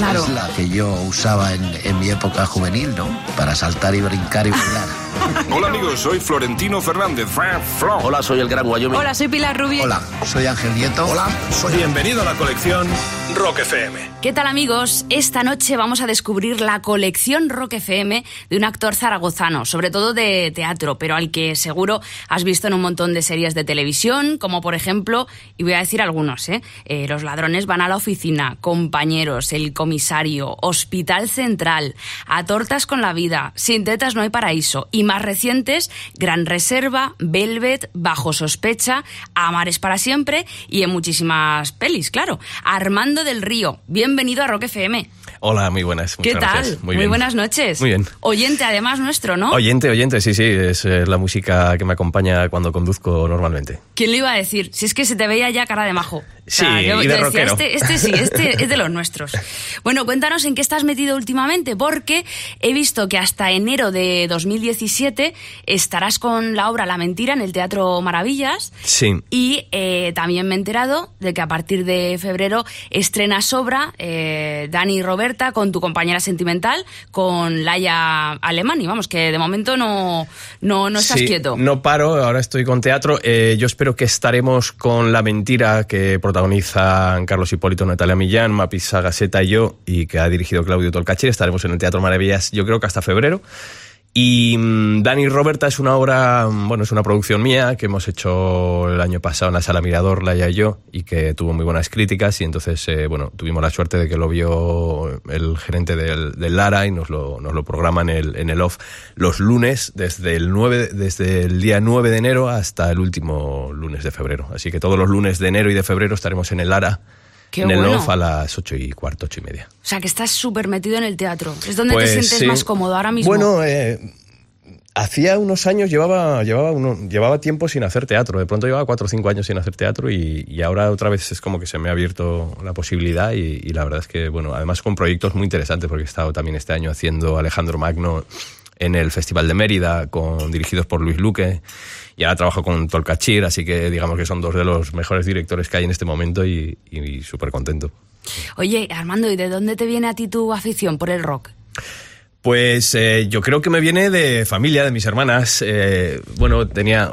Claro. es la que yo usaba en, en mi época juvenil, ¿no? Para saltar y brincar y bailar. Hola amigos, soy Florentino Fernández. Hola, soy el Gran Wyoming. Hola, soy Pilar Rubio. Hola, soy Ángel Nieto. Hola, soy... Bienvenido a la colección Rock FM. ¿Qué tal amigos? Esta noche vamos a descubrir la colección Rock FM de un actor zaragozano, sobre todo de teatro, pero al que seguro has visto en un montón de series de televisión, como por ejemplo, y voy a decir algunos, ¿eh? Eh, Los ladrones van a la oficina, Compañeros, El comisario, Hospital Central, A tortas con la vida, Sin tetas no hay paraíso, y más recientes, Gran Reserva, Velvet, Bajo sospecha, Amar es para siempre y en muchísimas pelis, claro. Armando del Río, bienvenido a Rock FM. Hola, muy buenas. ¿Qué tal? gracias. Muy, buenas noches. Muy bien. Oyente además nuestro, ¿no? Oyente, oyente, sí, sí, es eh, la música que me acompaña cuando conduzco normalmente. ¿Quién le iba a decir? Si es que se te veía ya cara de majo. Sí, yo y de decía, rockero. este, este sí, este es de los nuestros. Bueno, cuéntanos en qué estás metido últimamente, porque he visto que hasta enero de 2017 estarás con la obra La Mentira en el Teatro Maravillas. Sí. Y eh, también me he enterado de que a partir de febrero estrenas obra eh, Dani y Con tu compañera sentimental, con Laia Alemani. Vamos, que de momento no, no, no estás Sí, quieto. No paro, ahora estoy con teatro. Eh, yo espero que estaremos con La Mentira que protagonizan Carlos Hipólito, Natalia Millán, Mapis Sagaseta y yo, y que ha dirigido Claudio Tolcachir. Estaremos en el Teatro Maravillas, yo creo que hasta febrero. Y mm, Dani Roberta es una obra, mm, bueno, es una producción mía que hemos hecho el año pasado en la Sala Mirador, Laia y yo, y que tuvo muy buenas críticas. Y entonces, eh, bueno, tuvimos la suerte de que lo vio el gerente del, Lara y nos lo, nos lo programa en el, en el off los lunes, desde el, 9, desde el día 9 de enero hasta el último lunes de febrero. Así que todos los lunes de enero y de febrero estaremos en el Lara. Qué en el off a las ocho y cuarto, ocho y media. O sea, que estás súper metido en el teatro. Es donde Pues te sientes sí. más cómodo ahora mismo. Bueno, eh, hacía unos años llevaba, llevaba, uno- llevaba tiempo sin hacer teatro. De pronto llevaba cuatro o cinco años sin hacer teatro y, y ahora otra vez es como que se me ha abierto la posibilidad y, y la verdad es que, bueno, además con proyectos muy interesantes porque he estado también este año haciendo Alejandro Magno en el Festival de Mérida, con, dirigidos por Luis Luque. Y ahora trabajo con Tolcachir, así que digamos que son dos de los mejores directores que hay en este momento y, y súper contento. Oye, Armando, ¿y de dónde te viene a ti tu afición por el rock? Pues eh, yo creo que me viene de familia, de mis hermanas. Eh, bueno, tenía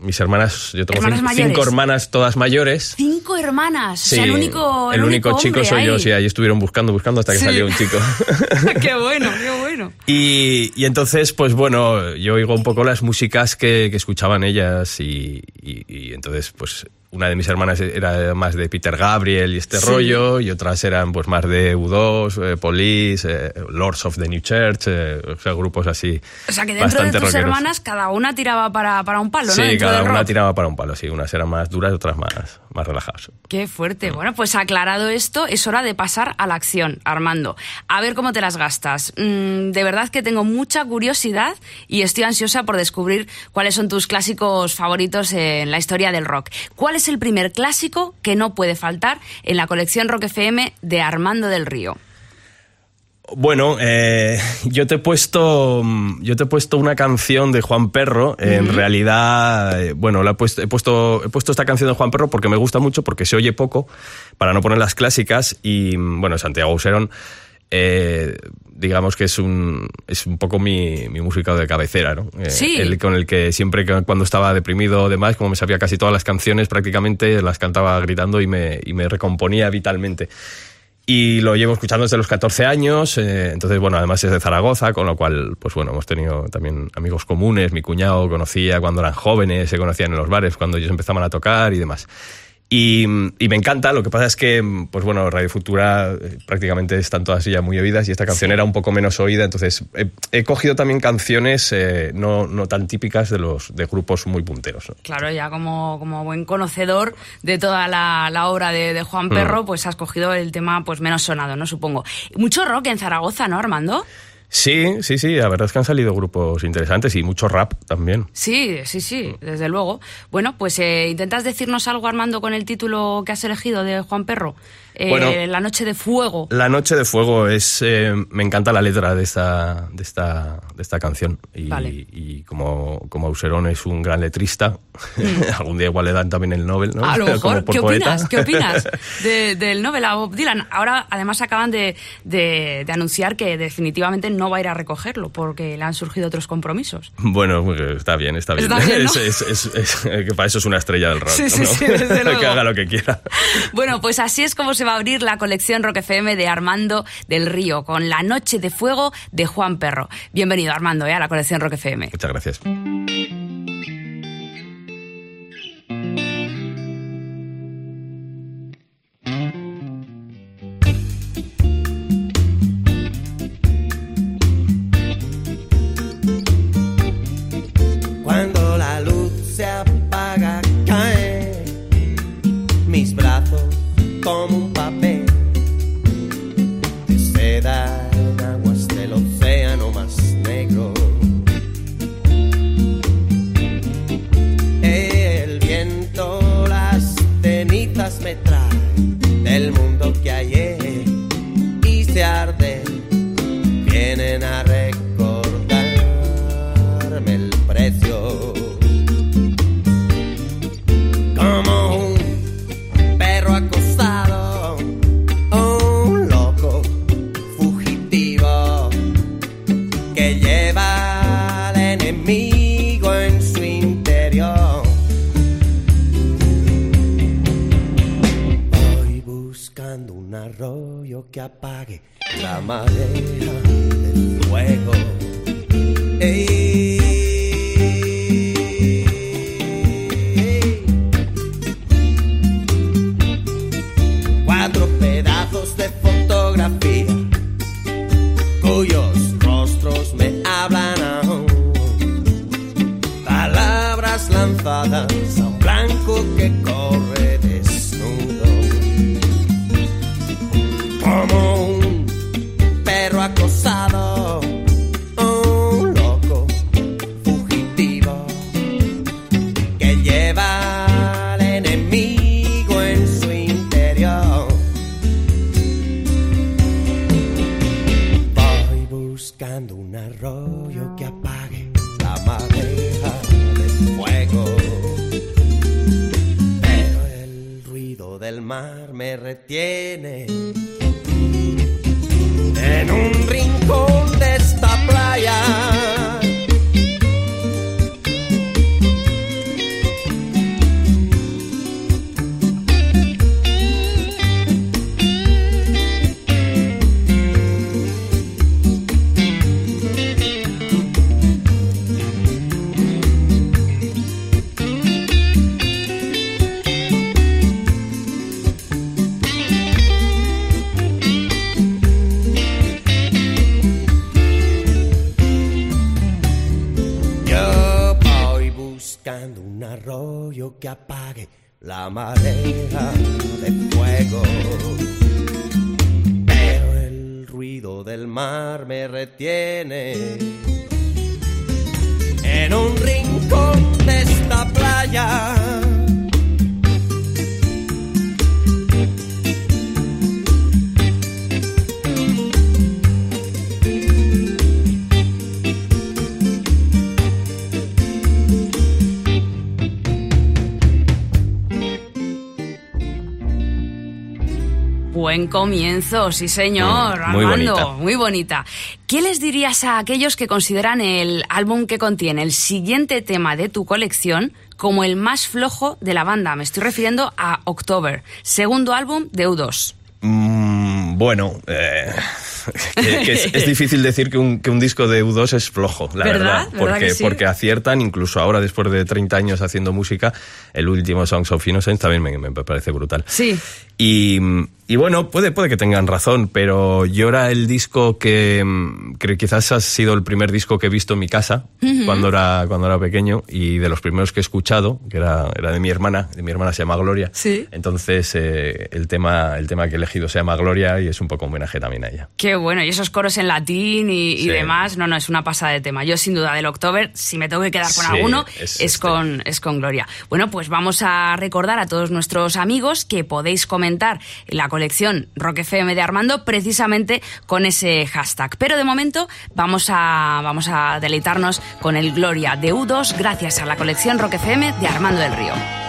mis hermanas, yo tengo ¿Hermanas cinco, hermanas todas mayores. Cinco hermanas. Sí, o sea, el único, el único chico soy yo, sí, ahí estuvieron buscando, buscando hasta que Sí. salió un chico. qué bueno, qué bueno. Y, y entonces, pues bueno, yo oigo un poco las músicas que, que escuchaban ellas y, y- y entonces, pues una de mis hermanas era más de Peter Gabriel y este Sí. rollo y otras eran pues más de U2, eh, Police, eh, Lords of the New Church, eh, o sea, grupos así. O sea, que dentro de tus rockeros. hermanas cada una tiraba para, para un palo, ¿no? Sí, cada una rock. tiraba para un palo, sí. Unas eran más duras, otras más, más relajadas. Qué fuerte. Bueno, pues aclarado esto, es hora de pasar a la acción, Armando. A ver cómo te las gastas. Mm, de verdad que tengo mucha curiosidad y estoy ansiosa por descubrir cuáles son tus clásicos favoritos en la historia del rock. ¿Cuál es el primer clásico que no puede faltar en la colección Rock FM de Armando del Río? Bueno, eh, yo te he puesto, mm, yo te he puesto una canción de Juan Perro. En realidad, eh, bueno, la he, puesto, he puesto, he puesto esta canción de Juan Perro porque me gusta mucho, porque se oye poco, para no poner las clásicas. Y mm, bueno, Santiago Userón, eh, digamos que es un, es un poco mi, mi música de cabecera, ¿no? Eh, Sí. el con el que siempre cuando estaba deprimido o demás, como me sabía casi todas las canciones, prácticamente las cantaba gritando y me, y me recomponía vitalmente. Y lo llevo escuchando desde los 14 años, eh, entonces, bueno, además es de Zaragoza, con lo cual, pues bueno, hemos tenido también amigos comunes, mi cuñado conocía cuando eran jóvenes, se conocían en los bares, cuando ellos empezaban a tocar y demás. Y, y me encanta, lo que pasa es que, pues bueno, Radio Futura eh, prácticamente están todas ya muy oídas y esta canción era un poco menos oída, entonces he, he cogido también canciones eh, no, no tan típicas de los de grupos muy punteros. ¿no? Claro, ya como, como buen conocedor de toda la, la obra de, de Mm. Juan Perro, pues has cogido el tema pues menos sonado, ¿no? Supongo. Mucho rock en Zaragoza, ¿no, Armando? Sí, sí, sí, la verdad es que han salido grupos interesantes y mucho rap también. Sí, sí, sí, desde luego. Bueno, pues eh, intentas decirnos algo, Armando, con el título que has elegido de Juan Perro. Eh, Bueno. la noche de fuego. La noche de fuego es, eh, me encanta la letra de esta, de esta, de esta canción y, Vale. y como, como Auserón es un gran letrista, algún día igual le dan también el Nobel, ¿no? A lo mejor, ¿qué poeta. opinas? ¿Qué opinas de- del Nobel a Bob Dylan? Ahora, además, acaban de, de- de anunciar que definitivamente no va a ir a recogerlo porque le han surgido otros compromisos. Bueno, pues, está bien, está bien. Está bien, ¿no? Es- es- es- es- que para eso es una estrella del rock. Sí, sí, ¿no? sí, que haga lo que quiera. Bueno, pues así es como se va a abrir la colección Rock FM de Armando del Río con La Noche de Fuego de Juan Perro. Bienvenido, Armando, ¿eh? a la colección Rock FM. Muchas gracias. Como un papel comienzo, sí señor, Mm, muy Armando, bonita. muy bonita. ¿Qué les dirías a aquellos que consideran el álbum que contiene el siguiente tema de tu colección como el más flojo de la banda? Me estoy refiriendo a October, segundo álbum de U2. Mm, bueno, eh, que- que es, es difícil decir que un, que un disco de U2 es flojo, la ¿Verdad? verdad. ¿Verdad Porque, sí? porque aciertan, incluso ahora después de 30 años haciendo música, el último Songs of Innocence también me, me parece brutal. Sí. Y, y bueno, puede, puede que tengan razón, pero yo era el disco que que quizás ha sido el primer disco que he visto en mi casa cuando, era, cuando era pequeño y de los primeros que he escuchado, que era, era de mi hermana, de mi hermana se llama Gloria. Sí. Entonces eh, el, tema, el tema que he elegido se llama Gloria y es un poco homenaje también a ella. Qué bueno, y esos coros en latín y, demás, no, no, es una pasada de tema. Yo sin duda del October, si me tengo que quedar con Sí, alguno, es es, este. con, es con Gloria. Bueno, pues vamos a recordar a todos nuestros amigos que podéis comentar la colección Rock FM de Armando precisamente con ese hashtag. Pero de momento vamos a, vamos a deleitarnos con el Gloria de U2 gracias a la colección Rock FM de Armando del Río.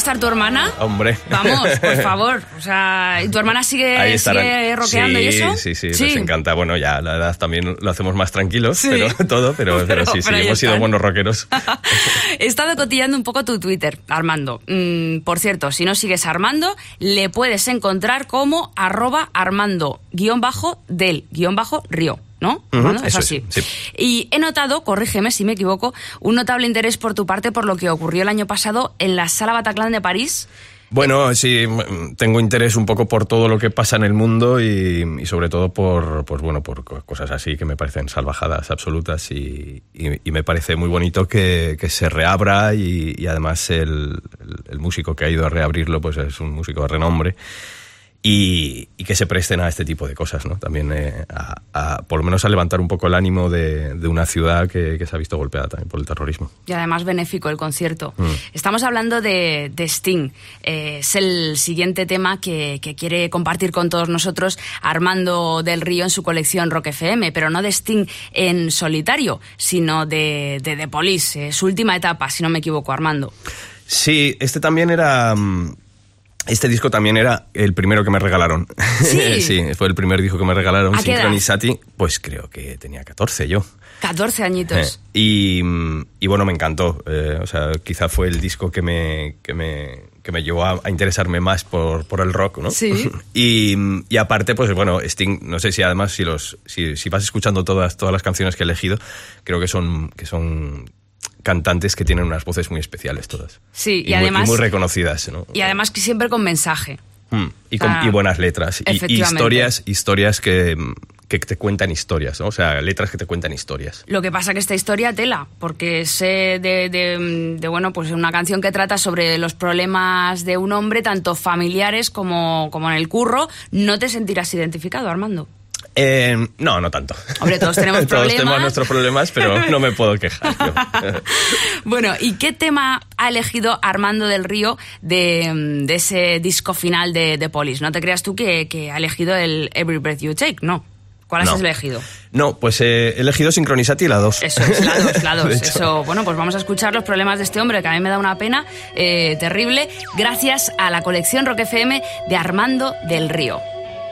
Estar tu hermana. Hombre. Vamos, por favor. O sea, ¿y tu hermana sigue, sigue rockeando sí, y eso? Sí, sí, les encanta. Bueno, ya la edad también lo hacemos más tranquilos, Sí. pero todo, pero, pero, Pero- sí, sí, hemos sido buenos rockeros. He estado cotillando un poco tu Twitter, Armando. Mm, por cierto, si no sigues a Armando, le puedes encontrar como arroba armando guion bajo del guion bajo río. ¿No? Eso es, así. sí. Y he notado, corrígeme si me equivoco, un notable interés por tu parte por lo que ocurrió el año pasado en la Sala Bataclan de París. Bueno, sí, m- tengo interés un poco por todo lo que pasa en el mundo y, y sobre todo por, pues bueno, por co- cosas así que me parecen salvajadas absolutas y, y- me parece muy bonito que, que se reabra y, además el- el músico que ha ido a reabrirlo pues es un músico de renombre y, y que se presten a este tipo de cosas, ¿no? También eh, a, a- por lo menos a levantar un poco el ánimo de, de una ciudad que, que se ha visto golpeada también por el terrorismo. Y además benéfico el concierto. Mm. Estamos hablando de, de Sting. Eh, es el siguiente tema que, que quiere compartir con todos nosotros Armando del Río en su colección Rock FM, pero no de Sting en solitario, sino de, de The Police, eh, su última etapa, si no me equivoco, Armando. Sí, este también era. mm, Este disco también era el primero que me regalaron. Sí. fue el primer disco que me regalaron. ¿A qué edad? Synchronicity, pues creo que tenía 14 yo. 14 añitos. Eh, y, y bueno, me encantó. Eh, o sea, quizá fue el disco que me, que me, que me llevó a, a interesarme más por, por el rock, ¿no? Sí. y, y aparte, pues bueno, Sting, no sé si además, si, los, si, si vas escuchando todas, todas las canciones que he elegido, creo que son, que son cantantes que tienen unas voces muy especiales todas. Sí, y además- muy reconocidas, ¿no? Y además que siempre con mensaje. Mm, y, con, Ah, y buenas letras. Y, historias, historias que, que te cuentan historias, ¿no? O sea, letras que te cuentan historias. Lo que pasa que esta historia tela, porque sé de, de- de, bueno, pues una canción que trata sobre los problemas de un hombre, tanto familiares como, como en el curro. No te sentirás identificado, Armando. Eh, no, no tanto. Hombre, todos tenemos todos problemas. tenemos nuestros problemas, pero no me puedo quejar. Bueno, ¿y qué tema ha elegido Armando del Río de, de ese disco final de, de Police? No te creas tú que, que ha elegido el Every Breath You Take, no. ¿Cuál No. has elegido? No, pues eh, he elegido Synchronicity la 2. Eso es, la dos, la dos. De hecho. Eso, bueno, pues vamos a escuchar los problemas de este hombre, que a mí me da una pena eh, terrible, gracias a la colección Rock FM de Armando del Río.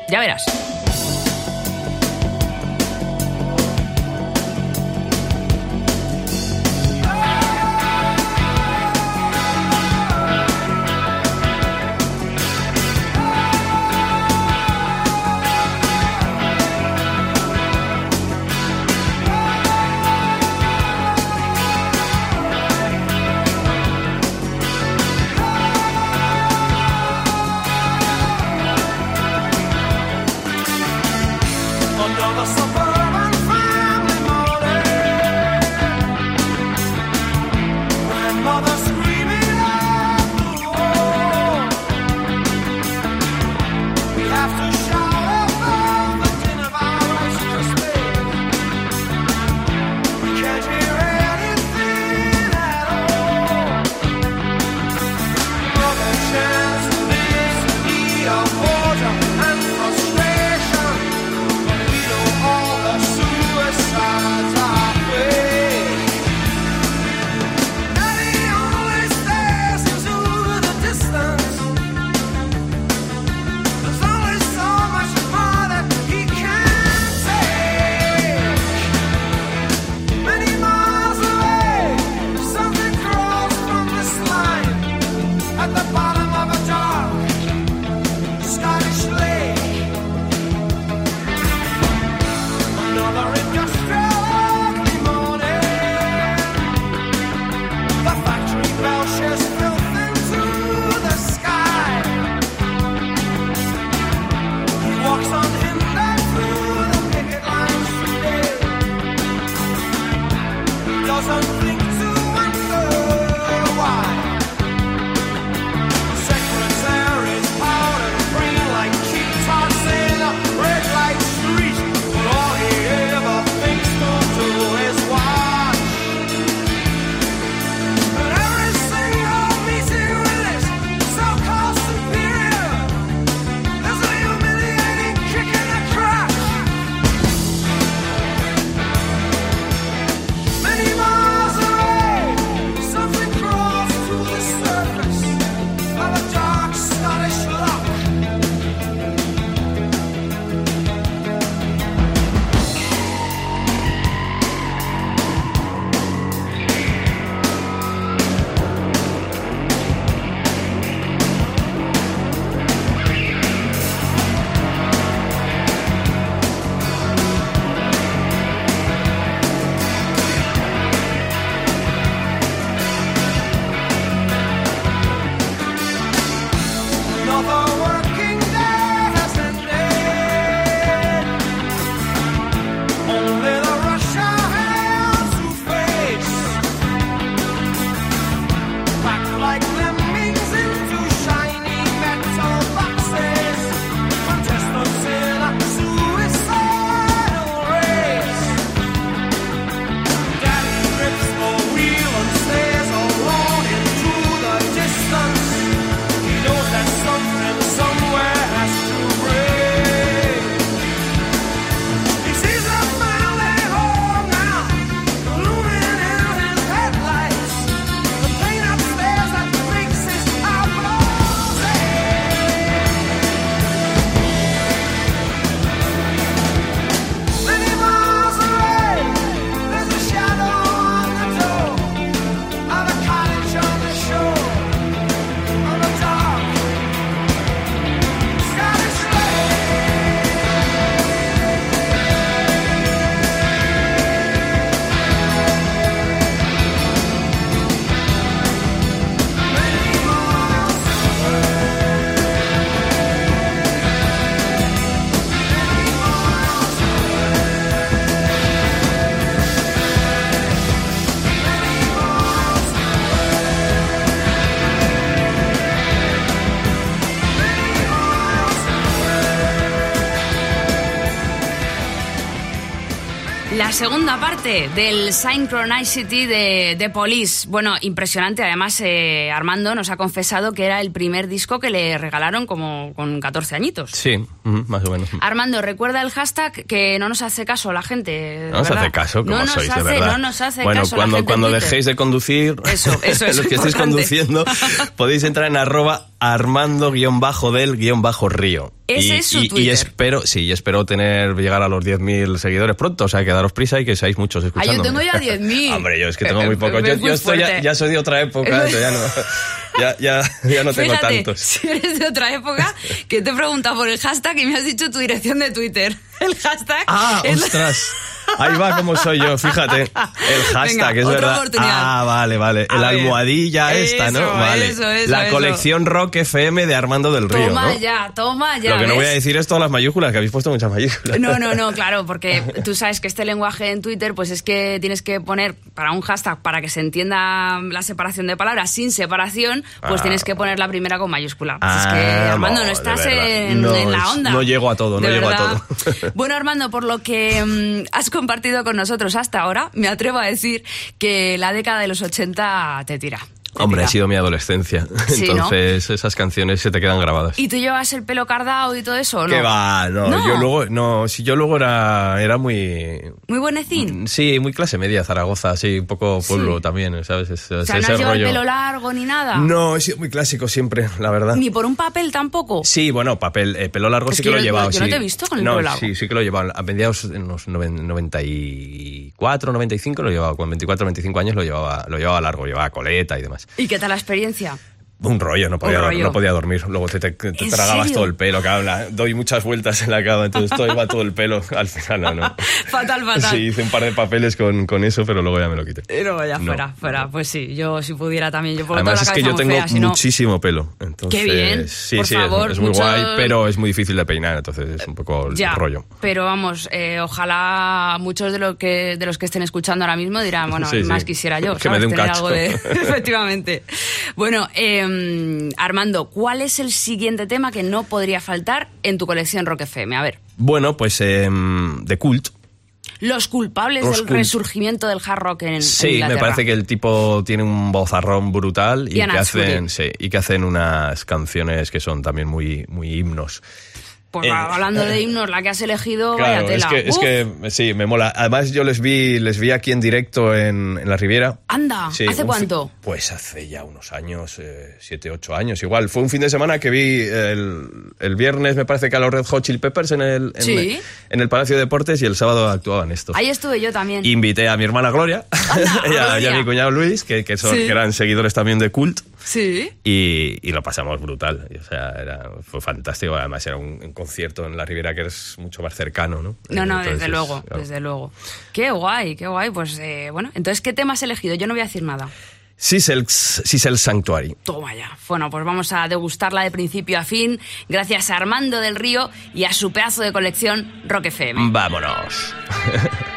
Ya verás. Segunda parte del Synchronicity de, de Police. Bueno, impresionante. Además, eh, Armando nos ha confesado que era el primer disco que le regalaron como con 14 añitos. Sí, más o menos. Armando, recuerda el hashtag que no nos hace caso la gente. No nos hace caso, como no nos sois, hace, de verdad. No nos hace bueno, caso la cuando, gente cuando dejéis de conducir, Eso, eso es los que estéis conduciendo, podéis entrar en arroba armando-del-río. Ese y, es su y- y Twitter. espero, sí, y espero tener, llegar a los 10.000 seguidores pronto, o sea, que daros prisa y que seáis muchos Ah, escuchando. yo tengo ya 10.000. Hombre, yo es que tengo muy pocos. Yo, yo estoy ya, ya soy de otra época, eso ya no, ya, ya, ya no tengo Fíjate, tantos. si eres de otra época, que te he preguntado por el hashtag y me has dicho tu dirección de Twitter. El hashtag Ah, es la- ostras. Ahí va como soy yo, fíjate. El hashtag, Venga, es otra verdad. oportunidad. Ah, vale, vale. A El ver. almohadilla esta, ¿no? Vale. eso, eso, la colección Rock FM de Armando del Río, Toma ¿no? ya, toma ya. Lo que no voy a decir es todas las mayúsculas, que habéis puesto muchas mayúsculas. No, no, no, claro, porque tú sabes que este lenguaje en Twitter, pues es que tienes que poner para un hashtag para que se entienda la separación de palabras sin separación, pues Ah. tienes que poner la primera con mayúscula. Pues es que, Ah, Armando, no estás en, No, en la onda. no llego a todo, no De llego a todo. Bueno, Armando, por lo que mm, has compartido con nosotros hasta ahora, me atrevo a decir que la década de los 80 te tira. Te Hombre, ha sido mi adolescencia. Sí, ¿no? Entonces, esas canciones se te quedan grabadas. ¿Y tú llevas el pelo cardado y todo eso? ¿no? ¿Qué va? No, No. yo luego, no, si yo luego era, era muy, Muy buenecín. sí, muy clase media, Zaragoza, sí, un poco pueblo Sí. también, ¿sabes? Es- O es sea, no has el pelo largo ni nada. No, he sido muy clásico siempre, la verdad. Ni por un papel tampoco. Sí, bueno, papel, eh, pelo largo Es sí que que lo he llevado. yo no sí. te he visto con el No, pelo largo. Sí, sí que lo he llevado. A mediados en los noven- 94, 95 lo llevaba. Con 24, 25 años lo llevaba, lo llevaba largo, llevaba coleta y demás. ¿Y qué tal la experiencia? Un rollo, no podía, rollo. no podía dormir. Luego te, te- te ¿En tragabas serio? todo el pelo, claro, la- doy muchas vueltas en la cama, entonces todo iba todo el pelo. Al final, no, no. fatal, fatal. Sí, hice un par de papeles con, con eso, pero luego ya me lo quité. Y luego ya No, fuera, fuera. Pues sí, yo si pudiera también. Yo Además es que yo tengo fea, muchísimo pelo. Entonces, Qué bien, Sí, por sí, favor, es, muy mucho- guay, pero es muy difícil de peinar, entonces es un poco el Ya, rollo. pero vamos, eh, ojalá muchos de, lo que, de los que estén escuchando ahora mismo dirán, bueno, Sí, sí. más quisiera yo, Que me ¿sabes? dé un Tener cacho. algo de... Efectivamente. Bueno, eh, Armando, ¿cuál es el siguiente tema que no podría faltar en tu colección Rock FM? A ver, Bueno, pues em, The Cult. los culpables Los del cult- resurgimiento del hard rock en, en Sí, me parece que el tipo tiene un vozarrón brutal y que hacen, sí, y que hacen unas canciones que son también muy, muy himnos. Pues Eh, hablando de himnos, la que has elegido, vaya es tela. que, es que sí, me mola. Además, yo les vi, les vi aquí en directo en, en la Riviera. Anda, Sí, ¿hace cuánto? Pues hace ya unos años, eh, siete, ocho años. Igual, fue un fin de semana que vi el, el viernes, me parece que a los Red Hot Chili Peppers en el, en, Sí. en el Palacio de Deportes y el sábado actuaban estos. Ahí estuve yo también. Invité a mi hermana Gloria Anda, y, a, y a Gloria. mi cuñado Luis, que, que son, Sí. que eran seguidores también de Cult. Sí. Y, y lo pasamos brutal. O sea, era, fue fantástico. Además, era un, un concierto en la Riviera que es mucho más cercano, ¿no? No, no, Entonces, desde luego, claro. desde luego. Qué guay, qué guay. Pues eh, bueno, entonces, ¿qué tema has elegido? Yo no voy a decir nada. Sisel, Sisel Sanctuary. Toma ya. Bueno, pues vamos a degustarla de principio a fin, gracias a Armando del Río y a su pedazo de colección Rock FM. Vámonos.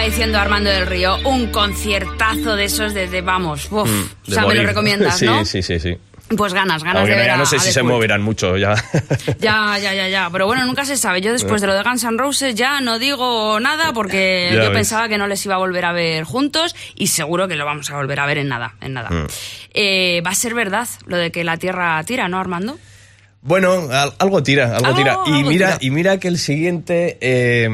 estaba diciendo Armando del Río, un conciertazo de esos desde, vamos, uf, Mm, o sea, me lo recomiendas, sí, ¿no? Sí, sí, sí. Pues ganas, ganas Aunque de ver a- no sé a si se moverán mucho ya. Ya, ya, ya, ya. Pero bueno, nunca se sabe. Yo después de lo de Guns N' Roses ya no digo nada porque Ya yo ves. pensaba que no les iba a volver a ver juntos y seguro que lo vamos a volver a ver en nada, en nada. Mm. Eh, va a ser verdad lo de que la Tierra tira, ¿no, Armando? Bueno, al- algo tira, algo, Algo- tira. Y algo mira, tira. y mira que el siguiente, eh,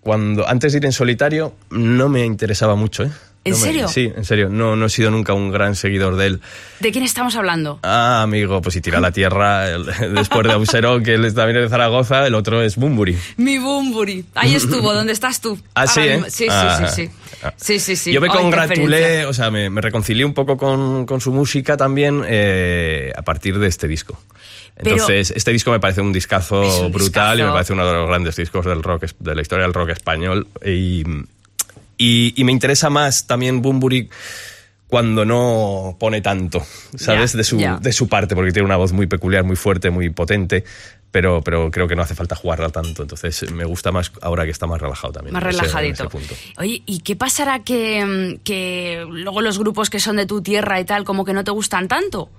cuando antes de ir en solitario, no me interesaba mucho, ¿eh? ¿En No me- serio? sí, en serio. No, no he sido nunca un gran seguidor de él. ¿De quién estamos hablando? Ah, amigo, pues si tira la tierra el- después de Auserón, que él es también de Zaragoza, el otro es Bumburi. Mi Bumburi. Ahí estuvo, ¿dónde estás tú? Ah, sí, ¿eh? Sí, sí, Ah, sí, sí. ah. Sí, sí, sí. Yo me congratulé, o sea, me, me reconcilié un poco con, con su música también eh, a partir de este disco. Pero- Entonces, este disco me parece un discazo un brutal y me parece uno de los grandes discos del rock, de la historia del rock español. Y, y, y me interesa más también Bumburi cuando no pone tanto, ¿sabes? De, su, de su parte, porque tiene una voz muy peculiar, muy fuerte, muy potente. Pero, pero creo que no hace falta jugarla tanto. Entonces me gusta más ahora que está más relajado también. Más ese- relajadito. ese. Oye, ¿y qué pasará que, mm, que luego los grupos que son de tu tierra y tal, como que no te gustan tanto?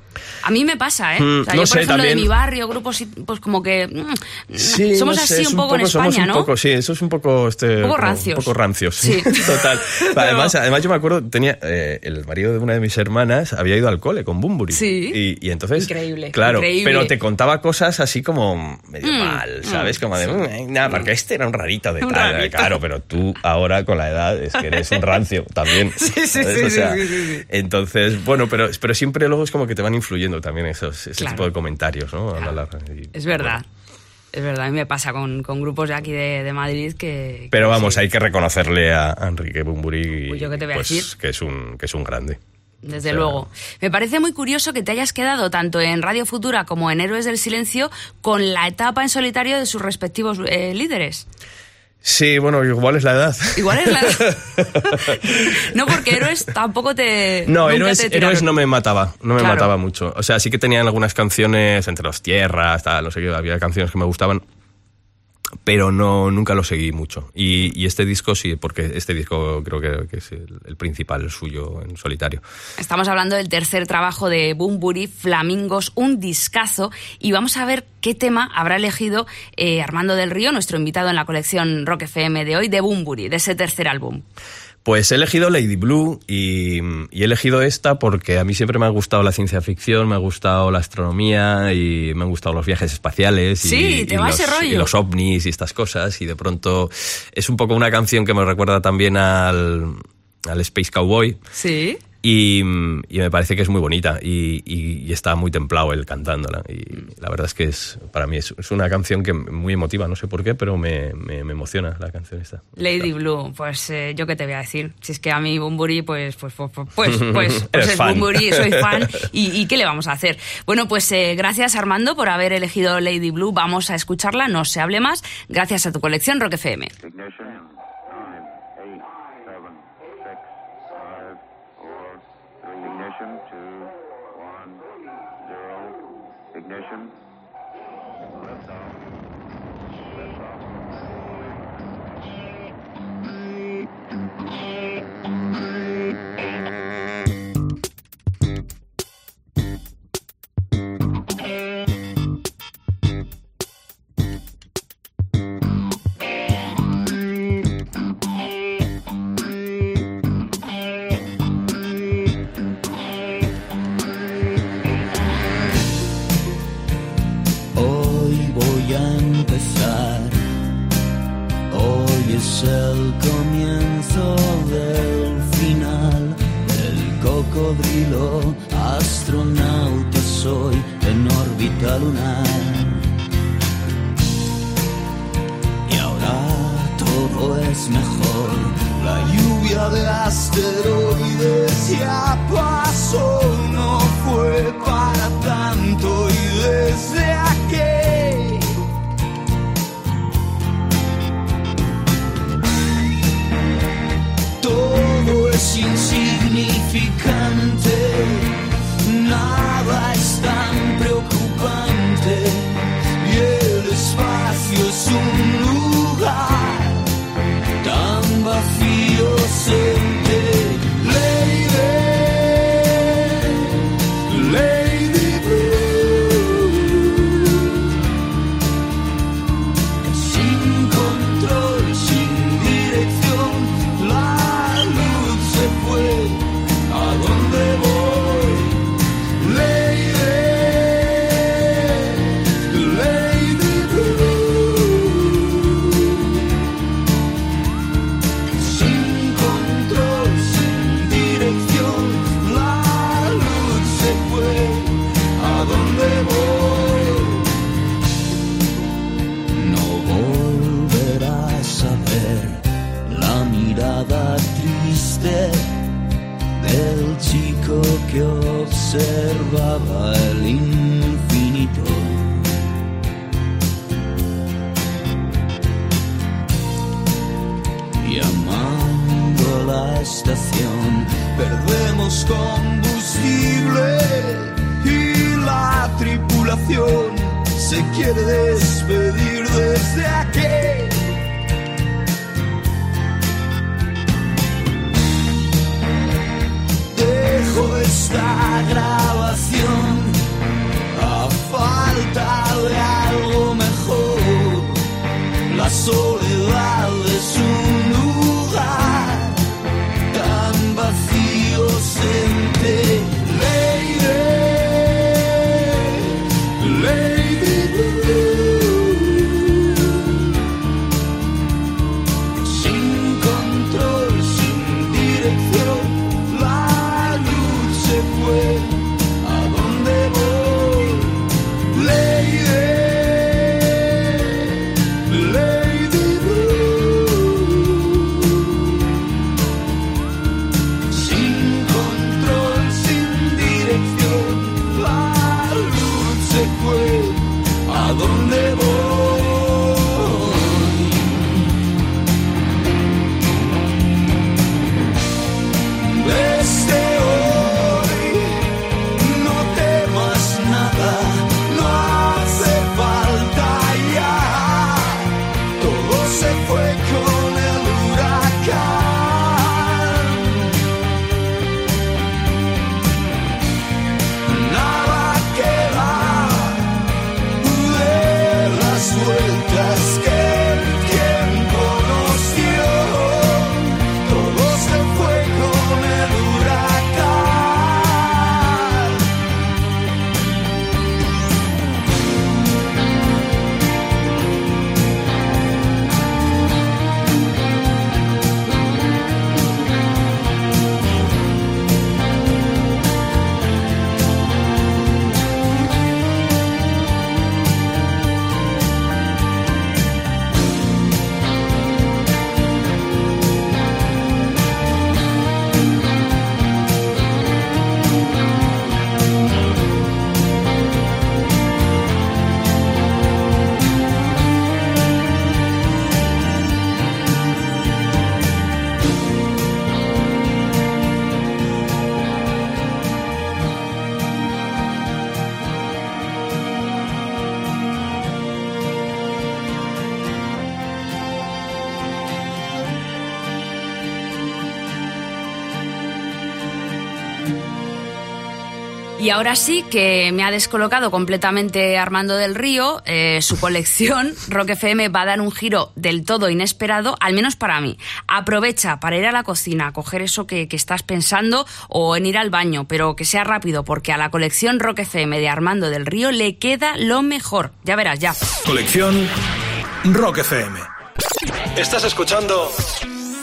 A mí me pasa, ¿eh? Mm, o sea, no yo, por sé, ejemplo, también- de mi barrio, grupos, pues como que... mm, Sí, somos no sé, así un poco en somos España, un ¿no? Poco, sí, eso es un poco... Este, Un poco rancios. Un poco rancios, Sí. Total. Pero- además, además yo me acuerdo, tenía eh, el marido de una de mis hermanas había ido al cole con Bumburi. Sí. Y, y entonces... Increíble, Claro, increíble. pero te contaba cosas así como medio Mm, mal, mm, ¿sabes? Como de, "Mm, nada, porque este era un rarito de Un tal. rarito. Claro, pero tú ahora con la edad es que eres un rancio también. Sí, sí, sí, O sí, sea, sí, sí, sí. Entonces, bueno, pero, pero siempre luego es como que te van influyendo también esos, ese Claro. tipo de comentarios, ¿no? A la larga. Y, Es verdad. bueno. Es verdad, a mí me pasa con, con grupos de aquí de, de Madrid que... Pero que vamos, sí, hay que reconocerle a Enrique Bumburi Uy, ¿yo qué te voy a pues, decir? que es un que es un grande. Desde luego. Me parece muy curioso que te hayas quedado tanto en Radio Futura como en Héroes del Silencio con la etapa en solitario de sus respectivos eh, líderes. Sí, bueno, igual es la edad. Igual es la... no, porque Héroes tampoco te... No, héroes, te tiraron. Héroes no me mataba, no me Claro. mataba mucho. O sea, sí que tenían algunas canciones entre los tierras, tal, no sé qué, había canciones que me gustaban, pero no nunca lo seguí mucho. Y, este disco sí, porque este disco creo que, es el, el principal, el suyo en solitario. Estamos hablando del tercer trabajo de Bumburi, Flamingos, un discazo, y vamos a ver qué tema habrá elegido eh, Armando del Río, nuestro invitado en la colección Rock FM de hoy, de Bumburi, de ese tercer álbum. Pues he elegido Lady Blue y, y he elegido esta porque a mí siempre me ha gustado la ciencia ficción, me ha gustado la astronomía y me han gustado los viajes espaciales y, Sí, te y va los, ese rollo. y los ovnis y estas cosas y de pronto es un poco una canción que me recuerda también al, al Space Cowboy Sí. Y, y me parece que es muy bonita y, y- y está muy templado él cantándola y la verdad es que es para mí es, es una canción que muy emotiva, no sé por qué, pero me, me- me emociona la canción esta. Lady Blue, pues eh, yo qué te voy a decir. Si es que a mí Bumburi, pues, pues, pues, pues, pues, pues, pues es fan. Bumburi, soy fan. ¿Y, y qué le vamos a hacer? Bueno, pues eh, gracias Armando por haber elegido Lady Blue. Vamos a escucharla, no se hable más. Gracias a tu colección Rock FM. Ignition. Liftoff. Liftoff. Hoy voy a empezar. Hoy es el comienzo del final. El cocodrilo astronauta soy en órbita lunar. Y ahora todo es mejor. La lluvia de asteroides ya pasó, no fue tanto y desde aquí. Todo es insignificante, nada es tan preocupante y el espacio es un lugar tan cruzaba perdemos combustible y la tripulación se quiere despedir desde aquí. Ahora sí que me ha descolocado completamente Armando del Río. eh, su colección Rock FM va a dar un giro del todo inesperado, al menos para mí. Aprovecha para ir a la cocina, a coger eso que, que estás pensando o en ir al baño, pero que sea rápido, porque a la colección Rock FM de Armando del Río le queda lo mejor. Ya verás, ya. Colección Rock FM. Estás escuchando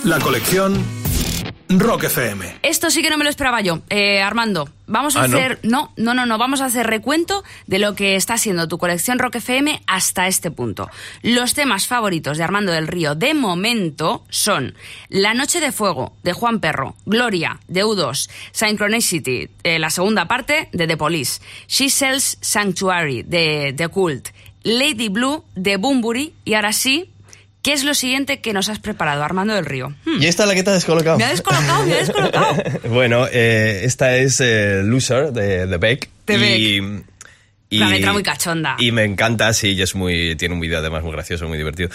la colección Rock FM. Esto sí que no me lo esperaba yo. Eh, Armando, vamos a Ah, hacer. ¿no? no, no, no, Vamos a hacer recuento de lo que está siendo tu colección Rock FM hasta este punto. Los temas favoritos de Armando del Río de momento son La Noche de Fuego de Juan Perro, Gloria de U2, Synchronicity, eh, la segunda parte de The Police, She Sells Sanctuary de The Cult, Lady Blue de Bumburi y ahora sí. ¿Qué es lo siguiente que nos has preparado, Armando del Río? Hmm. ¿Y esta es la que te ha descolocado? Me ha descolocado, me ha descolocado. bueno, eh, esta es eh, Loser de The Beck. Y, y- La letra muy cachonda. Y me encanta, sí, y es muy, tiene un vídeo además muy gracioso, muy divertido.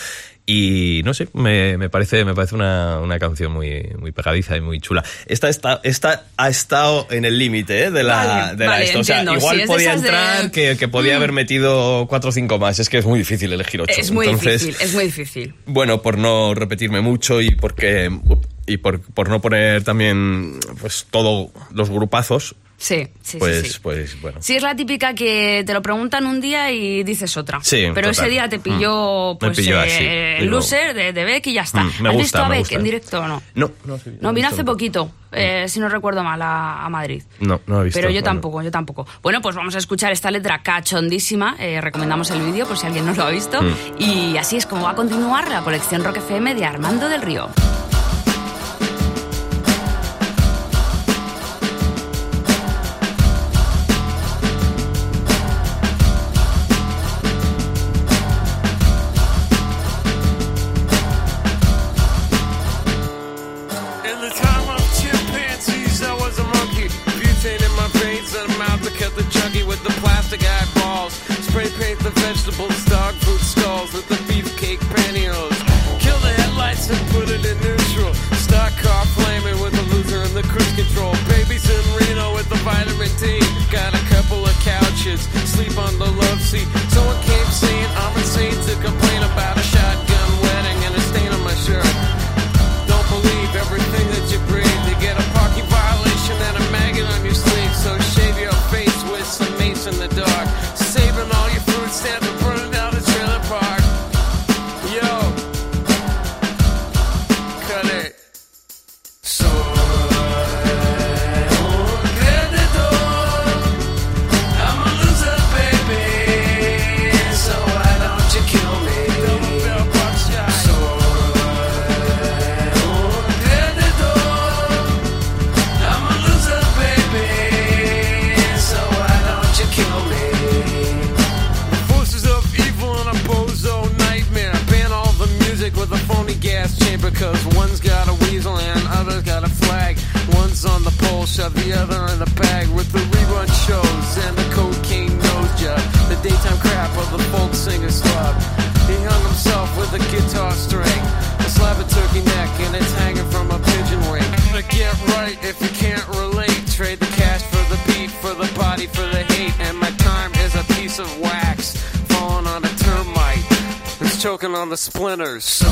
Y no sé, me, me parece, me parece una, una canción muy, muy pegadiza y muy chula. Esta, está, esta ha estado en el límite ¿eh? de la, Vale, de la vale, esto. O sea, entiendo. igual podía de- entrar, que, que podía Mm. haber metido cuatro o cinco más. Es que es muy difícil elegir ocho. Es muy Entonces, difícil, es muy difícil. bueno, por no repetirme mucho y porque y por, por no poner también pues todos los grupazos, Sí, sí, pues, sí, sí. pues bueno. Sí, es la típica que te lo preguntan un día y dices otra. Sí, Pero ese día te pilló, Mm. Me pues, pilló eh, el loser de, de Beck y ya está. Mm, me ¿Has gusta, visto a Beck gusta. en directo o no? No, no, No, he vino hace poquito, eh, si no recuerdo mal, a, a Madrid. No, no he visto. Pero yo bueno. tampoco, yo tampoco. Bueno, pues vamos a escuchar esta letra cachondísima. eh, recomendamos el vídeo por si alguien no lo ha visto. Mm. Y así es como va a continuar la colección Rock FM de Armando del Río. possible shove the other in the bag. With the rerun shows and the cocaine nose job. The daytime crap of the folk singer's club. He hung himself with a guitar string. A slab of turkey neck and it's hanging from a pigeon wing. To get right if you can't relate. Trade the cash for the beat, for the body, for the hate. And my time is a piece of wax falling on a termite. It's choking on the splinters. So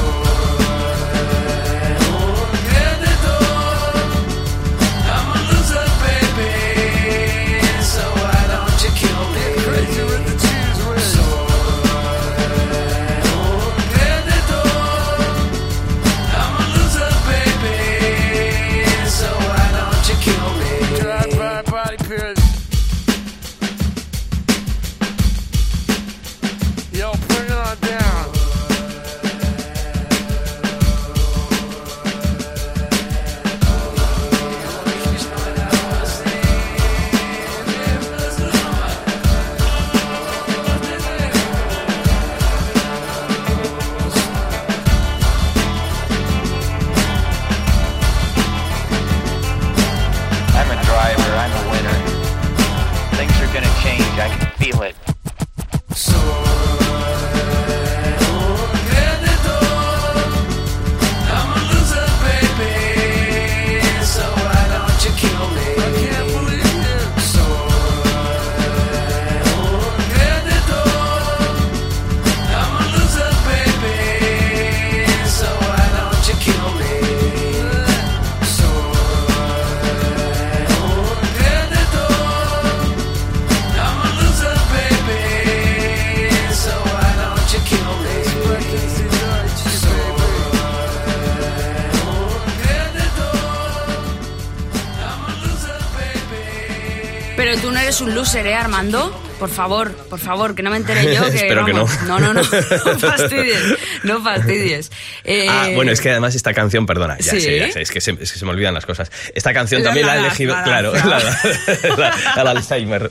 ¿eh, Armando? Por favor, por favor, que no me entere yo. Que, Espero que no. No, no, no, no fastidies, no fastidies. Eh, Ah, bueno, es que además esta canción, perdona, ya ¿Sí? sé, ya sé, es que, se, es que se me olvidan las cosas. Esta canción La- también la, la- he elegido, la- claro, la- la, la- la- el Alzheimer.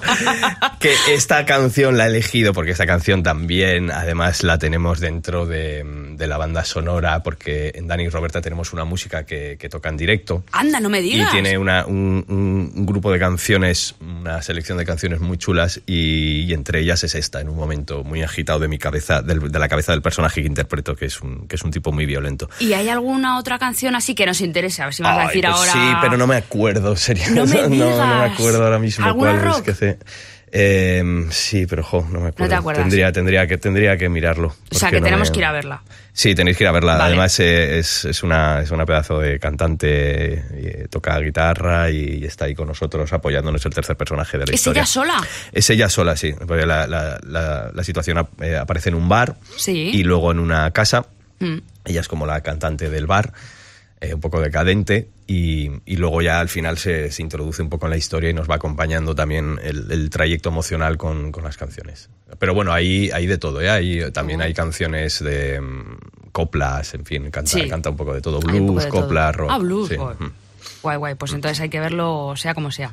Que esta canción la he elegido porque esta canción también, además, la tenemos dentro de, de la banda sonora, porque en Dani y Roberta tenemos una música que, que toca en directo. Anda, no me Y digas. tiene una- un, un- un grupo de canciones, una selección de canciones muy chulas y, y entre ellas es esta, en un momento muy agitado de mi cabeza, del- de la cabeza del personaje que interpreto, que es un, que es un tipo muy violento. ¿Y hay alguna otra canción así que nos interesa? A ver si vas a decir pues ahora. Sí, pero no me acuerdo, sería. No me no, me acuerdo ahora mismo ¿Alguna cuál es rock? que hace. Eh, sí, pero jo, no me acuerdo. acuerdas? Tendría, tendría, que, tendría que mirarlo. O sea, que no tenemos me- que ir a verla. Sí, tenéis que ir a verla. Vale. Además, eh, es, es, una, es una pedazo de cantante, eh, toca guitarra y está ahí con nosotros apoyándonos el tercer personaje de la ¿Es historia. ella sola? Es ella sola, sí. Porque la, la- la- la situación eh, aparece en un bar Sí. y luego en una casa. Mm. Ella es como la cantante del bar, eh, un poco decadente, y, y luego ya al final se, se introduce un poco en la historia y nos va acompañando también el, el trayecto emocional con, con las canciones. Pero bueno, hay, hay de todo, ¿eh? Hay- también hay canciones de mm, coplas, en fin, canta, Sí. canta un poco de todo, poco blues, todo. copla, rock. Ah, blues, sí. Mm. Guay, guay. Pues entonces hay que verlo sea como sea.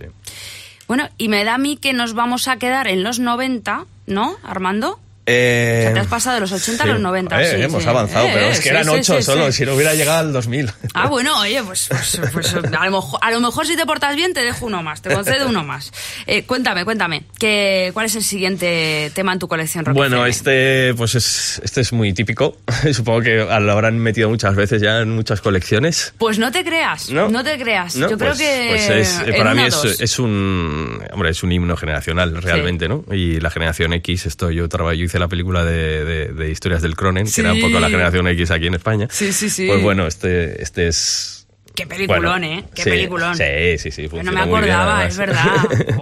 Bueno, y me da a mí que nos vamos a quedar en los 90, ¿no, Armando? Eh, O sea, te has pasado de los 80 a sí. los 90. Eh, sí, hemos sí. avanzado, pero eh, es que eran sí, ocho sí, solo, sí. si no hubiera llegado al 2000. Ah, bueno, oye, pues, pues, pues, a, lo mejor, a lo mejor si te portas bien te dejo uno más, te concedo uno más. Eh, cuéntame, cuéntame, que, ¿cuál es el siguiente tema en tu colección Rock Bueno, FM? este, pues es, este es muy típico. Supongo que lo habrán metido muchas veces ya en muchas colecciones. Pues no te creas, no, ¿No? te creas. ¿no? Yo creo Pues- que pues es- para mí es, es un hombre es un himno generacional realmente, ¿no? Y la generación X, esto yo traba- yo hice la película de, de- de historias del Cronen, que era un poco la Sí. generación X aquí en España. Sí, sí, sí. Pues bueno, este, este es Qué peliculón, bueno, ¿eh? Qué sí, peliculón. Sí, sí, sí. No me bien, acordaba, además. es verdad.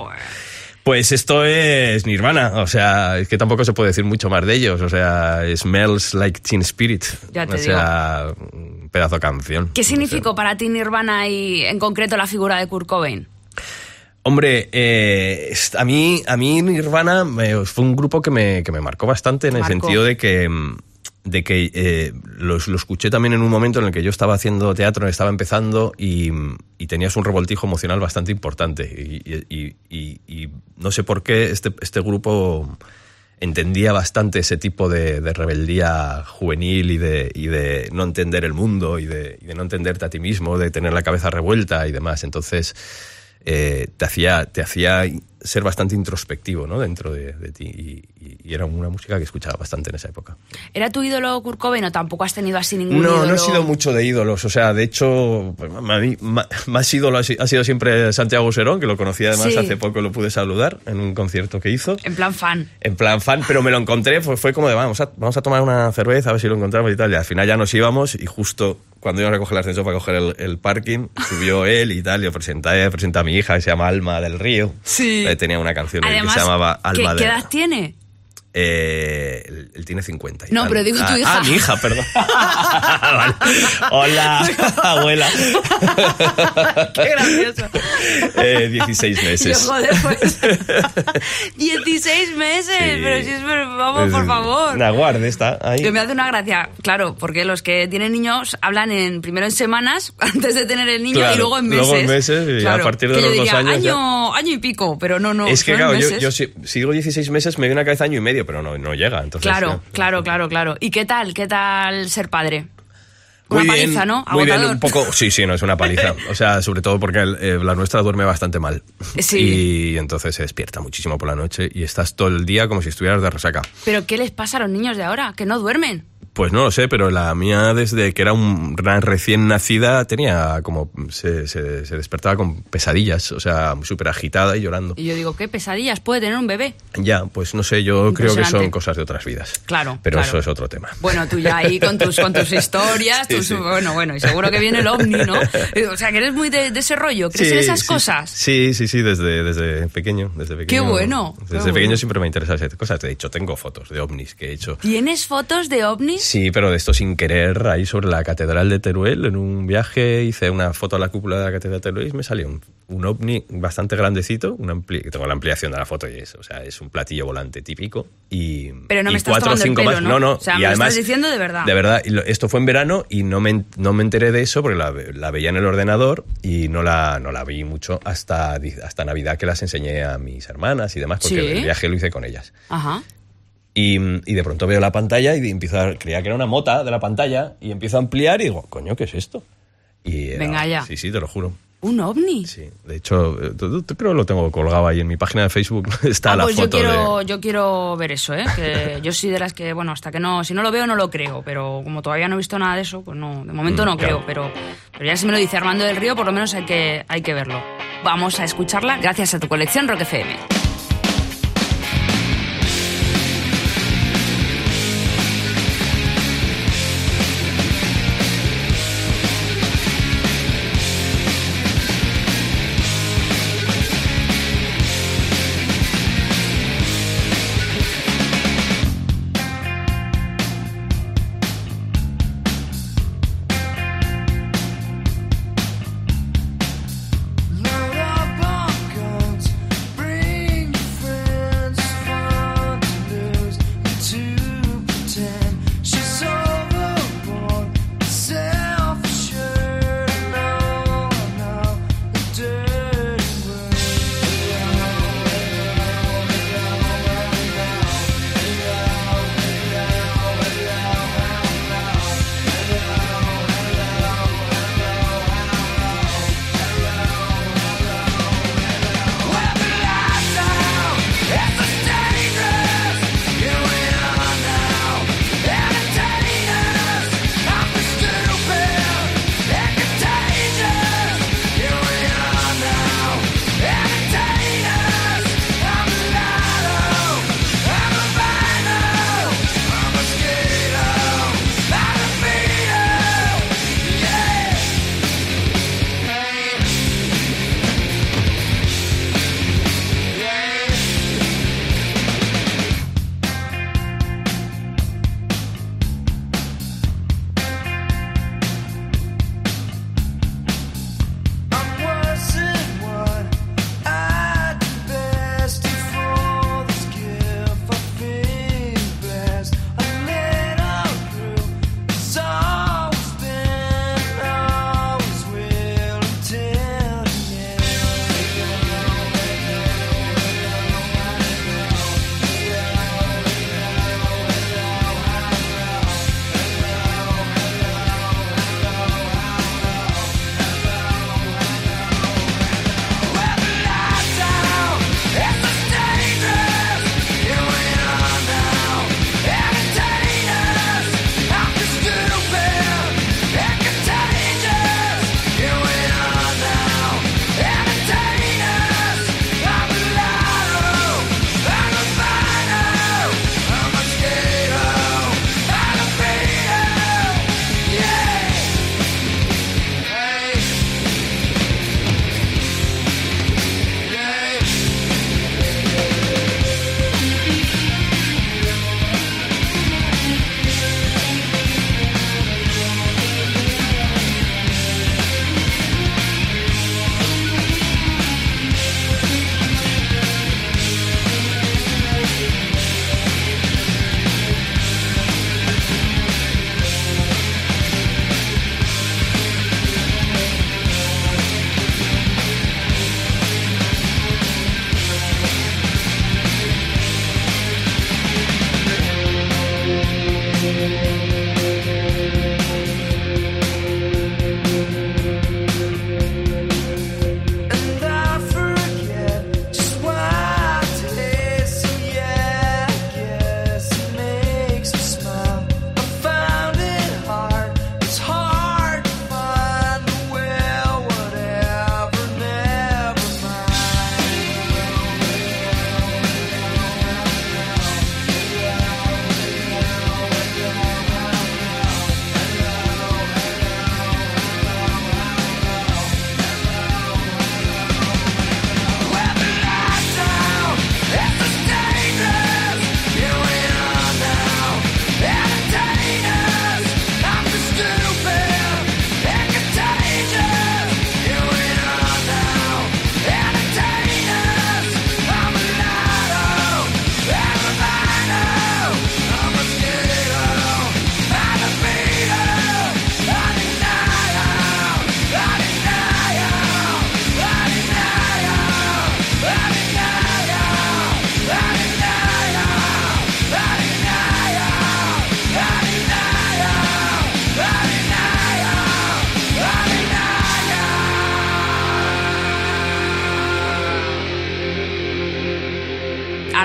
Pues esto es Nirvana, o sea, es que tampoco se puede decir mucho más de ellos, o sea, Smells Like Teen Spirit, Ya te o sea, un pedazo de canción. ¿Qué significó para ti Nirvana y en concreto la figura de Kurt Cobain? Hombre, eh, a mí, a mí Nirvana me- fue un grupo que me, que me marcó bastante en el sentido de que, mm, de que eh, lo, lo escuché también en un momento en el que yo estaba haciendo teatro, estaba empezando y, y tenías un revoltijo emocional bastante importante. Y, y- y- y no sé por qué este, este grupo entendía bastante ese tipo de, de rebeldía juvenil y de, y de no entender el mundo y de, y de no entenderte a ti mismo, de tener la cabeza revuelta y demás. Entonces eh, te, hacía, te hacía ser bastante introspectivo ¿no? dentro de, de ti y, y- y era una música que escuchaba bastante en esa época. ¿Era tu ídolo Kurt Cobain o tampoco has tenido así ningún No, ídolo? no he sido mucho de ídolos. O sea, de hecho, pues, a mí, más ídolo ha sido siempre Santiago Serón, que lo conocí además Sí. hace poco, lo pude saludar en un concierto que hizo. En plan fan. En plan fan, pero me lo encontré, fue, fue como de vamos a, vamos a tomar una cerveza, a ver si lo encontramos y tal. Y al final ya nos íbamos y justo cuando íbamos a coger el ascensor para coger el, el parking, subió él y tal. Yo presenté, presenté a mi hija que se llama Alma del Río. Sí. Eh, Tenía una canción Además, que se llamaba ¿qué, Alma qué del edad tiene? Eh, él, él tiene 50. y No, tal. pero digo tu Ah, hija. Ah, mi hija, perdón. Vale. Hola, abuela. Qué gracioso. Eh, 16 Yo, meses. joder, pues. 16 meses, Sí. pero si es. Vamos, por favor. La guarde está ahí. Que me hace una gracia, claro, porque los que tienen niños hablan en primero en semanas antes de tener el niño Claro, y luego en meses. luego en meses, y a Claro, partir de yo los dos diría, años ya- Año, año y pico, pero no, no. es que claro, yo, yo si, si digo 16 meses me viene una cabeza año y medio, pero no, no llega. Entonces, Claro, ya. claro, claro, claro. ¿Y qué tal? ¿Qué tal ser padre? Muy Una bien, paliza, ¿no? Muy bien, un poco. Sí, sí, no es una paliza. O sea, sobre todo porque el- eh, la nuestra duerme bastante mal. Sí. Y entonces se despierta muchísimo por la noche y estás todo el día como si estuvieras de resaca. ¿Pero qué les pasa a los niños de ahora? Que no duermen. Pues no lo sé, pero la mía desde que era un gran recién nacida tenía como se, se- se despertaba con pesadillas, o sea, súper agitada y llorando. Y yo digo, ¿qué pesadillas puede tener un bebé? Ya, pues no sé, yo creo que son cosas de otras vidas. Claro. Pero claro. eso es otro tema. Bueno, tú ya ahí con tus, con tus historias, Sí, tus- sí. bueno, bueno, y seguro que viene el ovni, ¿no? O sea, que eres muy de, de ese rollo, ¿crees en Sí, esas sí, cosas? Sí, sí, sí, desde, desde pequeño. Desde pequeño bueno, qué Desde bueno. pequeño siempre me interesan esas cosas. De hecho, tengo fotos de ovnis que he hecho. ¿Tienes fotos de ovnis? Sí, pero de esto sin querer, ahí sobre la Catedral de Teruel, en un viaje hice una foto a la cúpula de la Catedral de Teruel y me salió un, un ovni bastante grandecito, una tengo la ampliación de la foto y es, o sea, es un platillo volante típico y Pero no y me estás cuatro o el cinco pelo, más. ¿no? No, no, O sea, y me además, estás diciendo de verdad. De verdad, y lo- esto fue en verano y no me, no me enteré de eso porque la, la veía en el ordenador y no la, no la vi mucho hasta, hasta Navidad que las enseñé a mis hermanas y demás porque Sí. el viaje lo hice con ellas. Ajá. Y, y de pronto veo la pantalla y empiezo a creía que era una mota de la pantalla y empiezo a ampliar y digo, coño, ¿qué es esto? Y era- Venga ya. Sí, sí, te lo juro. ¿Un ovni? Sí, de hecho, eh, creo que lo tengo colgado ahí en mi página de Facebook. Está Ah, la pues yo foto quiero, de... yo quiero ver eso, ¿eh? Que yo soy de las que, bueno, hasta que no, si no lo veo no lo creo, pero como todavía no he visto nada de eso, pues no, de momento Mm, no claro. creo, pero, pero ya si me lo dice Armando del Río, por lo menos hay que, hay que verlo. Vamos a escucharla gracias a tu colección Rock FM. pretend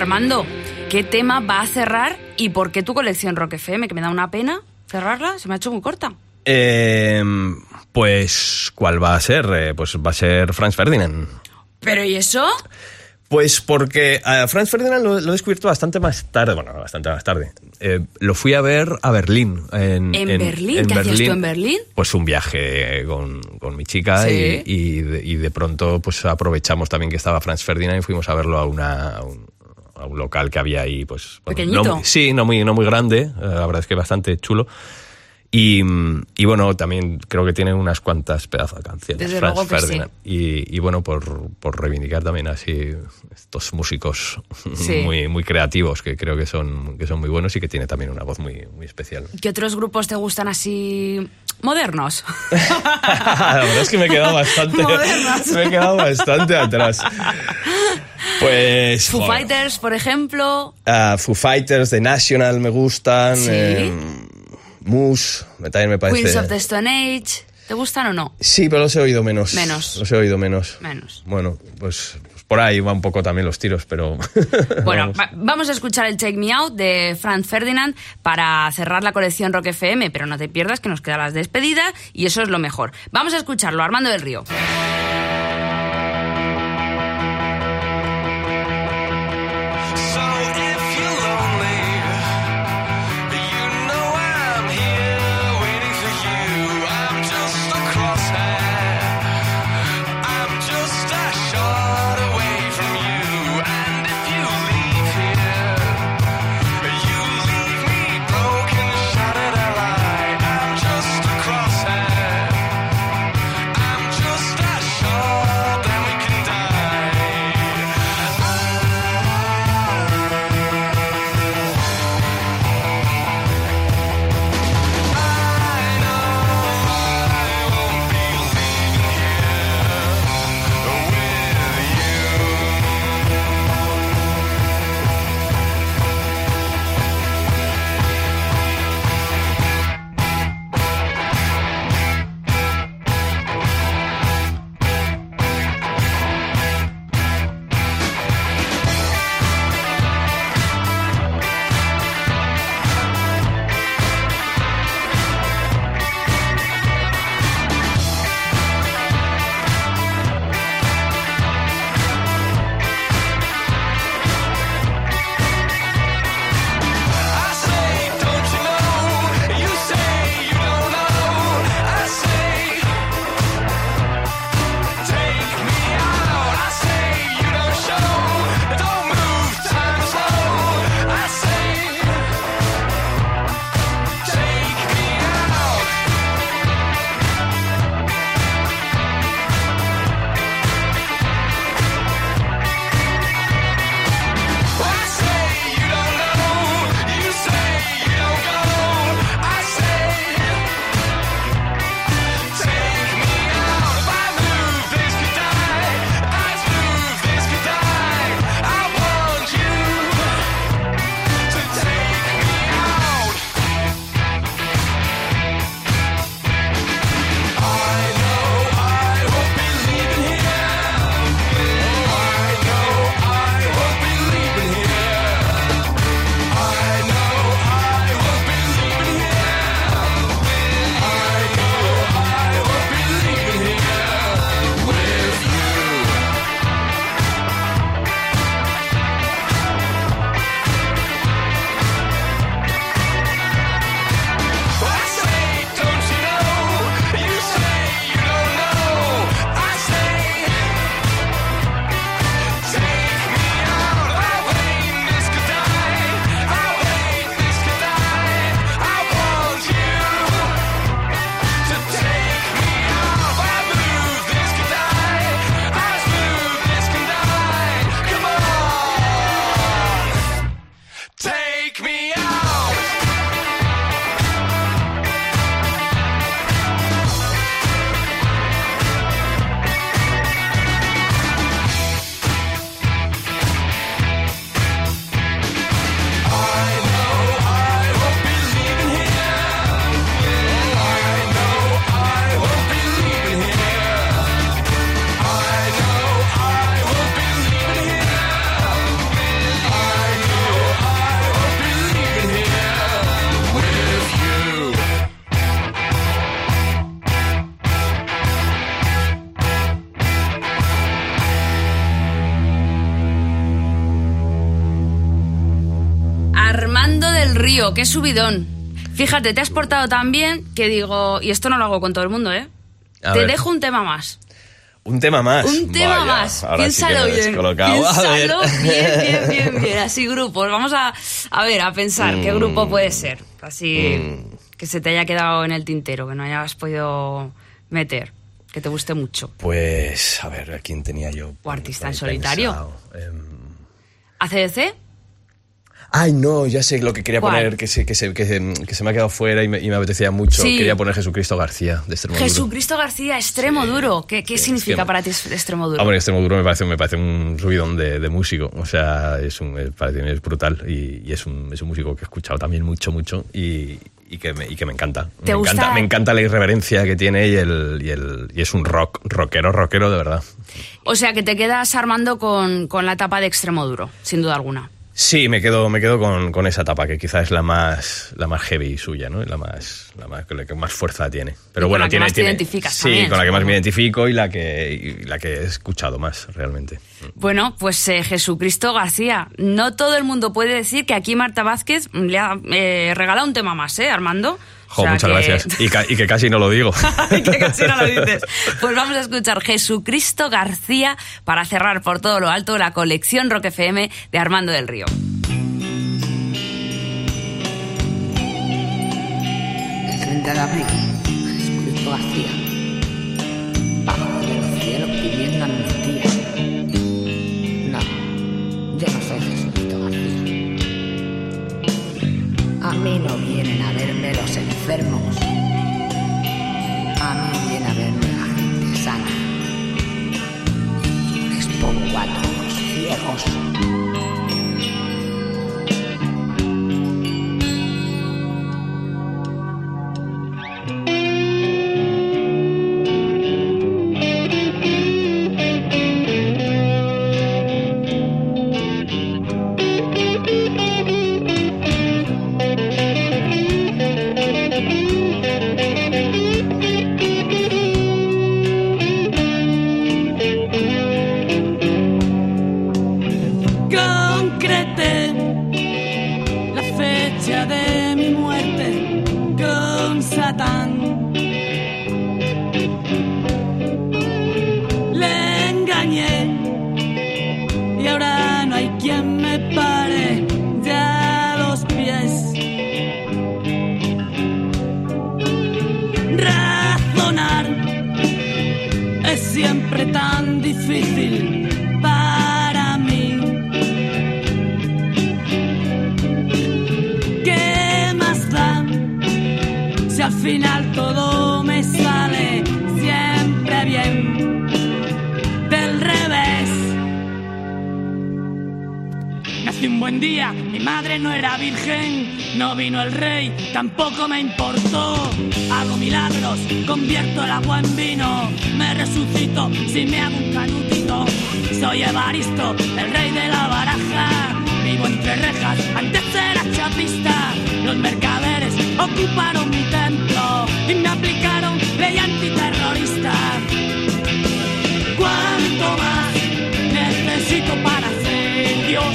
Armando, ¿qué tema va a cerrar y por qué tu colección Rock FM? Que me da una pena cerrarla, se me ha hecho muy corta. Eh, pues, ¿cuál va a ser? Eh, pues va a ser Franz Ferdinand. ¿Pero y eso? Pues porque a Franz Ferdinand lo, lo he descubierto bastante más tarde, bueno, bastante más tarde. Eh, lo fui a ver a Berlín. ¿En, ¿En Berlín? ¿Qué hacías tú en Berlín? Pues un viaje con, con mi chica Sí. y, y de, y de pronto pues aprovechamos también que estaba Franz Ferdinand y fuimos a verlo a, una, a, un, a un local que había ahí, pues... bueno, Pequeñito. no muy- sí, no muy, no muy grande, eh, la verdad es que bastante chulo. Y, y bueno, también creo que tiene unas cuantas pedazos de canciones. Desde Franz luego que sí. Ferdinand. Y, y bueno, por, por reivindicar también así estos músicos Sí. muy, muy creativos que creo que son, que son muy buenos y que tiene también una voz muy, muy especial. ¿Qué otros grupos te gustan así modernos? La verdad es que me he quedado bastante, me he quedado bastante atrás. Pues Foo bueno, Fighters, por ejemplo. ah, Foo Fighters, The National me gustan, Sí. eh, Moose, también me parece. Queens of the Stone Age. ¿Te gustan o no? Sí, pero los he oído menos. Menos. Los he oído menos. Menos. Bueno, pues, pues por ahí va un poco también los tiros, pero. Bueno, vamos. va- vamos a escuchar el Take Me Out de Franz Ferdinand para cerrar la colección Rock FM, pero no te pierdas que nos quedan las despedidas y eso es lo mejor. Vamos a escucharlo, Armando del Río. Qué subidón. Fíjate, te has portado tan bien que digo, y esto no lo hago con todo el mundo, ¿eh? A te ver. dejo un tema más. Un tema más. Un tema Vaya, más. sí Piénsalo bien. Piénsalo bien, bien, bien, bien. Así grupos. Vamos a, a ver, a pensar qué Mm. grupo puede ser. Así que se te haya quedado en el tintero, que no hayas podido meter, que te guste mucho. Pues, a ver, ¿a quién tenía yo? O artista en solitario. pensado? Em, ¿ACDC? Ay, no, ya sé lo que quería ¿Cuál? poner, que se, que, se, que, se, que se me ha quedado fuera y me, y me apetecía mucho. Sí. Quería poner Jesucristo García, de Extremoduro. Jesucristo García, extremo duro. ¿Qué, qué significa para ti extremo duro? Ah, bueno, Extremoduro me parece, me parece un ruidón de, de músico. O sea, es, un, es brutal y, y es, un, es un músico que he escuchado también mucho, mucho y, y, que, me, y que me encanta. ¿Te me, gusta? encanta me encanta la irreverencia que tiene y, el, y, el, y es un rock, rockero, rockero de verdad. O sea, que te quedas armando con, con la tapa de extremo duro, sin duda alguna. Sí, me quedo, me quedo con, con esa etapa, que quizás es la más, la más heavy suya, ¿no? La más, la más, la que más fuerza tiene. Pero Y con bueno, la que tiene, más te identificas Sí, también, con la que más me identifico y la que, y la que he escuchado más, realmente. Bueno, pues eh, Jesucristo García. No todo el mundo puede decir que aquí Marta Vázquez le ha eh, regalado un tema más, ¿eh, Armando? Jo, O sea muchas que- gracias. Y, ca- y que casi no lo digo. que casi no lo dices. Pues vamos a escuchar Jesucristo García para cerrar por todo lo alto la colección Rock FM de Armando del Río. El 30 de abril, Jesucristo García, bajo de los cielos pidiendo amnistía. No, yo no soy Jesucristo García. A mí no enfermos. A mí viene a verme la gente sana. Todos ciegos. Madre no era virgen, no vino el rey, tampoco me importó. Hago milagros, convierto el agua en vino, me resucito si me hago un canutito. Soy Evaristo, el rey de la baraja, vivo entre rejas, antes era chapista. Los mercaderes ocuparon mi templo y me aplicaron ley antiterrorista. ¿Cuánto más necesito para ser? Dios,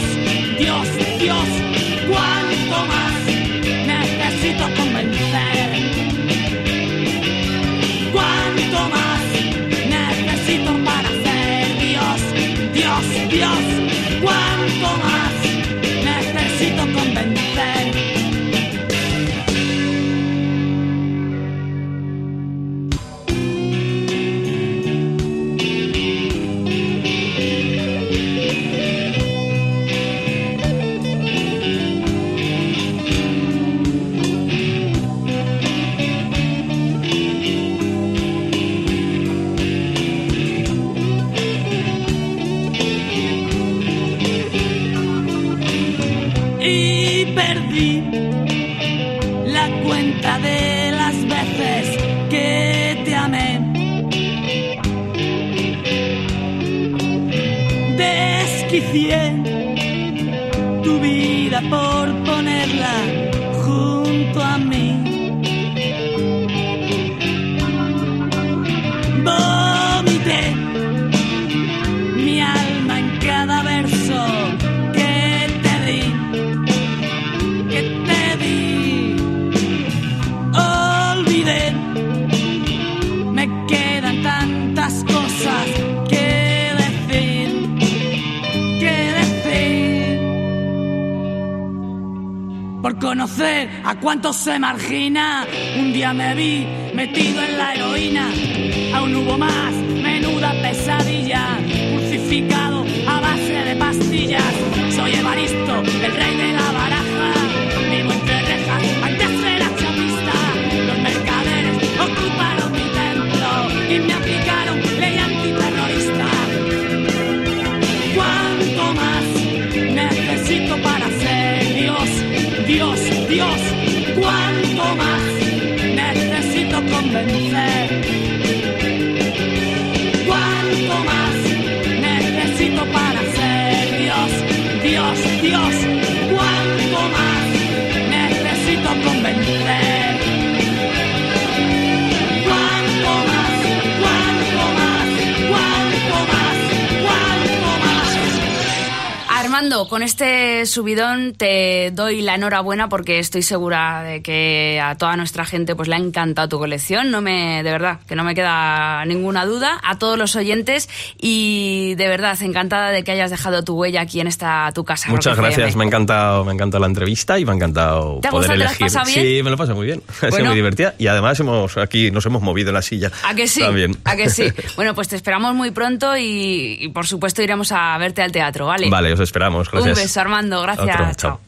a cuántos se margina. Un día me vi metido en la heroína, aún hubo más, menuda pesadilla, crucificado a base de pastillas. Soy Evaristo, el rey de la baraja, Armando, con este subidón te doy la enhorabuena porque estoy segura de que a toda nuestra gente pues le ha encantado tu colección. No me, de verdad, que no me queda ninguna duda. A todos los oyentes y de verdad encantada de que hayas dejado tu huella aquí en esta tu casa. Muchas Rock FM. gracias, me ha encantado, me ha encantado la entrevista y me ha encantado ¿Te poder? ¿Te elegir. pasado bien? Sí, me lo paso muy bien. Ha sido muy divertida y además hemos aquí nos hemos movido en la silla. ¿A que sí? También. ¿A que sí? Bueno, pues te esperamos muy pronto y, y, por supuesto iremos a verte al teatro, ¿vale? Vale, os esperamos. Gracias. Un beso, Armando. Gracias. Otro, chao.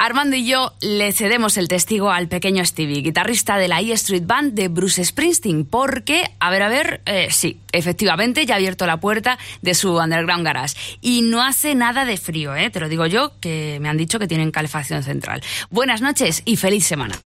Armando y yo le cedemos el testigo al pequeño Stevie, guitarrista de la E Street Band de Bruce Springsteen, porque, a ver, a ver, eh, sí, efectivamente ya ha abierto la puerta de su underground garage. Y no hace nada de frío, ¿eh? te lo digo yo, que me han dicho que tienen calefacción central. Buenas noches y feliz semana.